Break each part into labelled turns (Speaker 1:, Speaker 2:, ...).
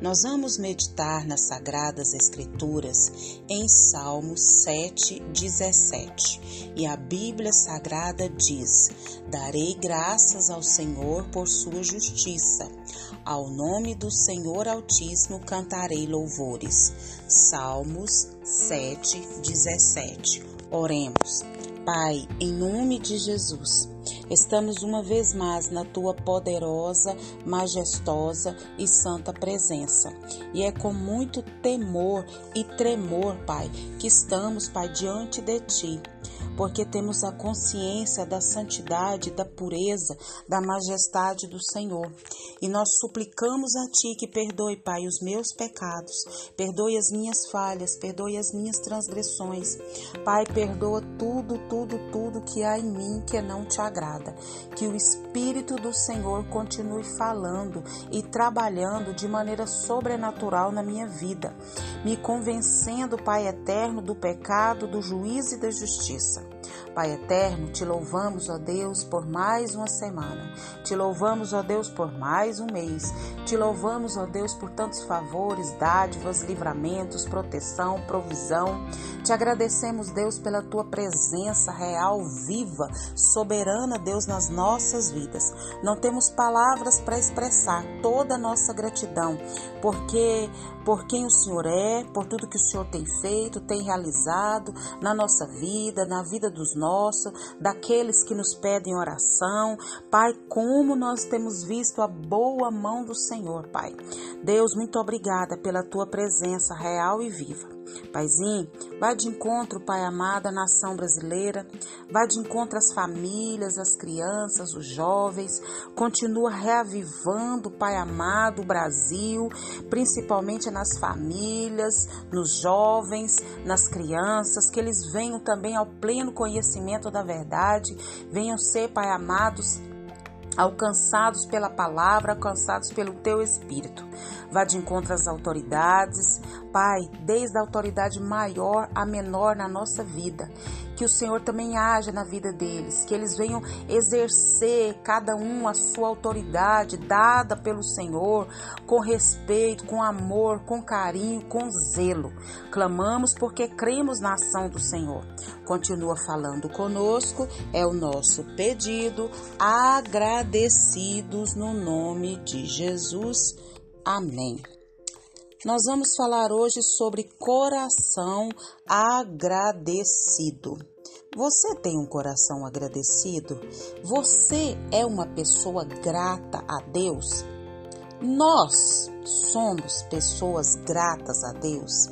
Speaker 1: Nós vamos meditar nas Sagradas Escrituras em Salmos 7, 17. E a Bíblia Sagrada diz: Darei graças ao Senhor por sua justiça. Ao nome do Senhor Altíssimo cantarei louvores. Salmos 7, 17. Oremos. Pai, em nome de Jesus, estamos uma vez mais na tua poderosa, majestosa e santa presença. E é com muito temor e tremor, Pai, que estamos, Pai, diante de ti porque temos a consciência da santidade, da pureza, da majestade do Senhor. E nós suplicamos a Ti que perdoe, Pai, os meus pecados, perdoe as minhas falhas, perdoe as minhas transgressões. Pai, perdoa tudo, tudo, tudo que há em mim que não te agrada. Que o Espírito do Senhor continue falando e trabalhando de maneira sobrenatural na minha vida, me convencendo, Pai eterno, do pecado, do juízo e da justiça. Pai eterno, te louvamos, ó Deus, por mais uma semana. Te louvamos, ó Deus, por mais um mês. Te louvamos, ó Deus, por tantos favores, dádivas, livramentos, proteção, provisão. Te agradecemos, Deus, pela tua presença real, viva, soberana, Deus, nas nossas vidas. Não temos palavras para expressar toda a nossa gratidão, porque por quem o Senhor é, por tudo que o Senhor tem feito, tem realizado na nossa vida, na vida dos nossos, daqueles que nos pedem oração. Pai, como nós temos visto a boa mão do Senhor, Pai. Deus, muito obrigada pela tua presença real e viva. Paizinho, vai de encontro, Pai amado, à nação brasileira, vai de encontro às famílias, às crianças, os jovens, continua reavivando, Pai amado, o Brasil, principalmente nas famílias, nos jovens, nas crianças, que eles venham também ao pleno conhecimento da verdade, venham ser, Pai amados, alcançados pela palavra, alcançados pelo teu espírito. Vá de encontro às autoridades, Pai, desde a autoridade maior a menor na nossa vida. Que o Senhor também haja na vida deles, que eles venham exercer cada um a sua autoridade dada pelo Senhor, com respeito, com amor, com carinho, com zelo. Clamamos porque cremos na ação do Senhor. Continua falando conosco, é o nosso pedido, agradecidos no nome de Jesus. Amém. Nós vamos falar hoje sobre coração agradecido. Você tem um coração agradecido? Você é uma pessoa grata a Deus? Nós somos pessoas gratas a Deus?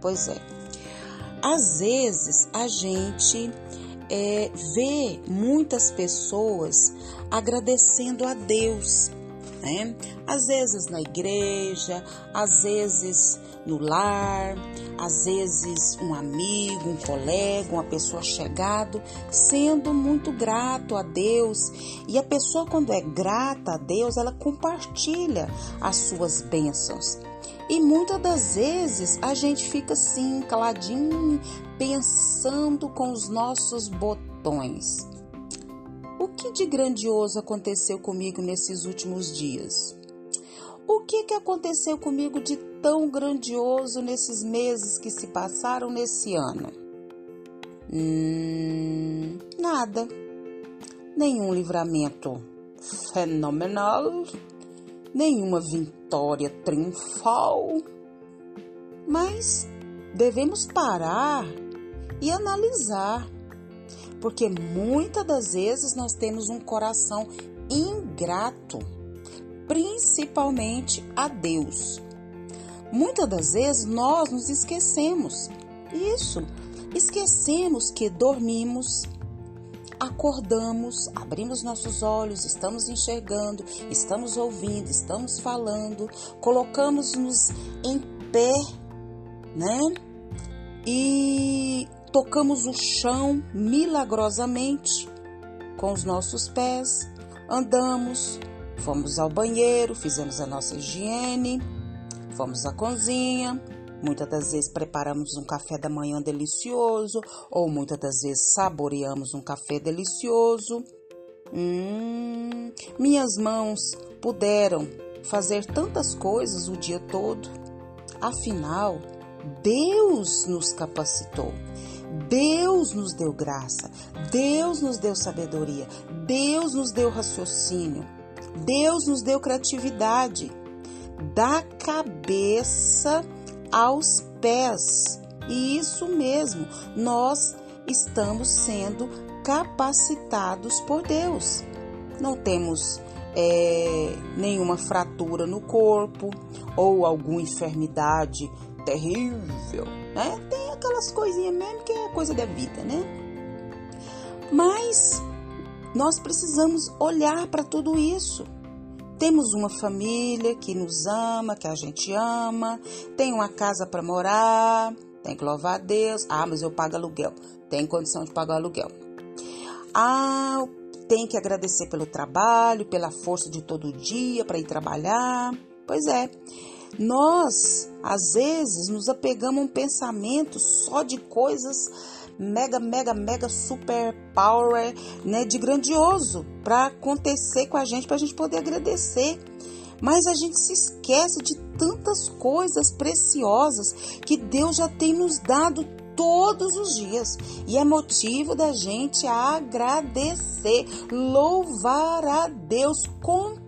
Speaker 1: Pois é. Às vezes a gente é, vê muitas pessoas agradecendo a Deus né? Às vezes na igreja, às vezes no lar, às vezes um amigo, um colega, uma pessoa chegado, sendo muito grato a Deus. E a pessoa quando é grata a Deus, ela compartilha as suas bênçãos. E muitas das vezes a gente fica assim, caladinho, pensando com os nossos botões. Que de grandioso aconteceu comigo nesses últimos dias? O que, que aconteceu comigo de tão grandioso nesses meses que se passaram nesse ano? Hum, nada. Nenhum livramento fenomenal, nenhuma vitória triunfal. Mas devemos parar e analisar porque muitas das vezes nós temos um coração ingrato, principalmente a Deus. Muitas das vezes nós nos esquecemos. Isso, esquecemos que dormimos, acordamos, abrimos nossos olhos, estamos enxergando, estamos ouvindo, estamos falando, colocamos-nos em pé, né? E tocamos o chão milagrosamente com os nossos pés, andamos, fomos ao banheiro, fizemos a nossa higiene, fomos à cozinha, Muitas das vezes preparamos um café da manhã delicioso, ou muitas das vezes saboreamos um café delicioso. Hum, minhas mãos puderam fazer tantas coisas o dia todo. Afinal, Deus nos capacitou. Deus nos deu graça, Deus nos deu sabedoria, Deus nos deu raciocínio, Deus nos deu criatividade. Da cabeça aos pés. E isso mesmo, nós estamos sendo capacitados por Deus. Não temos é, nenhuma fratura no corpo ou alguma enfermidade terrível, né? Tem aquelas coisinhas mesmo que é coisa da vida, né? Mas nós precisamos olhar para tudo isso temos uma família que nos ama, que a gente ama, tem uma casa para morar, tem que louvar a Deus. Ah, mas eu pago aluguel. Tem condição de pagar aluguel. Ah, tem que agradecer pelo trabalho, pela força de todo dia para ir trabalhar. Pois é. Nós, às vezes, nos apegamos a um pensamento só de coisas mega, mega, mega super power, né, de grandioso para acontecer com a gente, para a gente poder agradecer. Mas a gente se esquece de tantas coisas preciosas que Deus já tem nos dado todos os dias e é motivo da gente agradecer, louvar a Deus,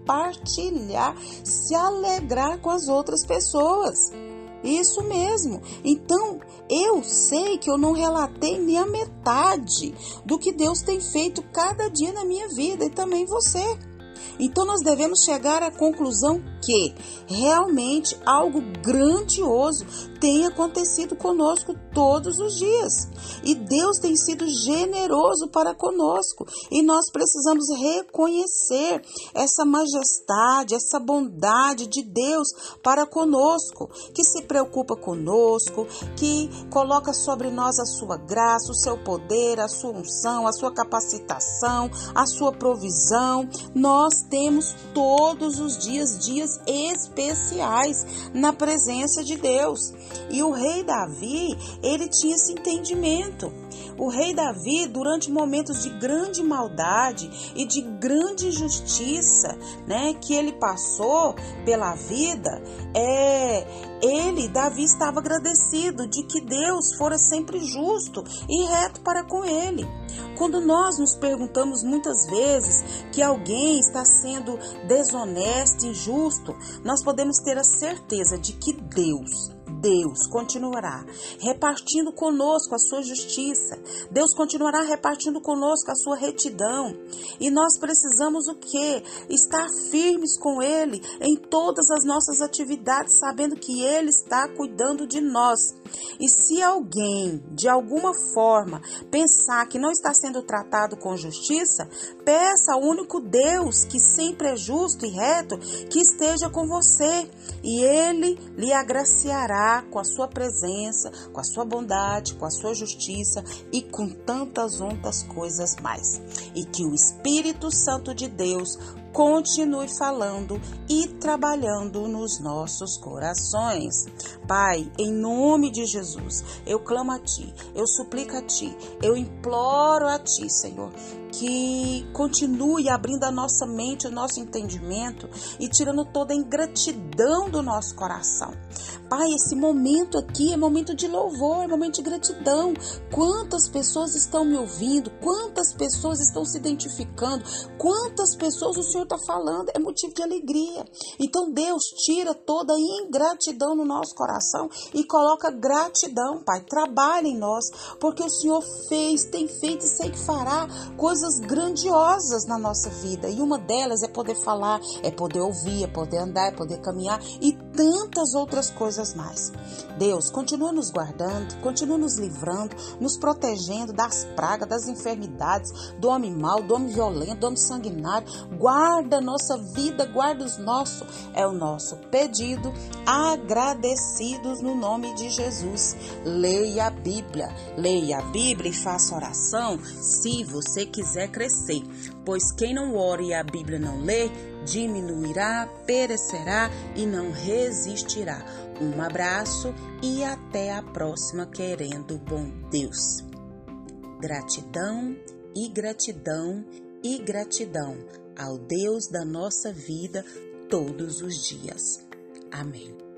Speaker 1: compartilhar, se alegrar com as outras pessoas. Isso mesmo. Então, eu sei que eu não relatei nem a metade do que Deus tem feito cada dia na minha vida e também você. Então nós devemos chegar à conclusão que realmente algo grandioso tem acontecido conosco todos os dias. E Deus tem sido generoso para conosco. E nós precisamos reconhecer essa majestade, essa bondade de Deus para conosco, que se preocupa conosco, que coloca sobre nós a sua graça, o seu poder, a sua unção, a sua capacitação, a sua provisão. Nós temos todos os dias dias especiais na presença de Deus. E o rei Davi, ele tinha esse entendimento. O rei Davi, durante momentos de grande maldade e de grande injustiça, né, que ele passou pela vida, é, ele, Davi, estava agradecido de que Deus fora sempre justo e reto para com ele. Quando nós nos perguntamos muitas vezes que alguém está sendo desonesto, injusto, nós podemos ter a certeza de que Deus, Deus continuará repartindo conosco a sua justiça. Deus continuará repartindo conosco a sua retidão. E nós precisamos o quê? Estar firmes com ele em todas as nossas atividades, sabendo que ele está cuidando de nós. E se alguém, de alguma forma, pensar que não está sendo tratado com justiça, peça ao único Deus, que sempre é justo e reto, que esteja com você, e ele lhe agraciará com a sua presença, com a sua bondade, com a sua justiça e com tantas outras coisas mais. E que o Espírito Santo de Deus continue falando e trabalhando nos nossos corações. Pai, em nome de Jesus, eu clamo a Ti, eu suplico a Ti, eu imploro a Ti, Senhor, que continue abrindo a nossa mente, o nosso entendimento e tirando toda a ingratidão do nosso coração. Pai, esse momento aqui é momento de louvor, é momento de gratidão. Quantas pessoas estão me ouvindo? Quantas pessoas estão se identificando? Quantas pessoas o Senhor está falando? É motivo de alegria. Então, Deus tira toda a ingratidão no nosso coração e coloca gratidão, Pai. Trabalha em nós, porque o Senhor fez, tem feito e sei que fará coisas grandiosas na nossa vida. E uma delas é poder falar, é poder ouvir, é poder andar, é poder caminhar e tantas outras coisas mais. Deus, continua nos guardando, continua nos livrando, nos protegendo das pragas, das enfermidades, do homem mau, do homem violento, do homem sanguinário. Guarda a nossa vida, guarda os nossos. É o nosso pedido, agradecidos no nome de Jesus. Leia a Bíblia, leia a Bíblia e faça oração se você quiser quiser crescer. Pois quem não ora e a Bíblia não lê, diminuirá, perecerá e não resistirá. Um abraço e até a próxima, querendo bom Deus. Gratidão e gratidão e gratidão ao Deus da nossa vida todos os dias. Amém.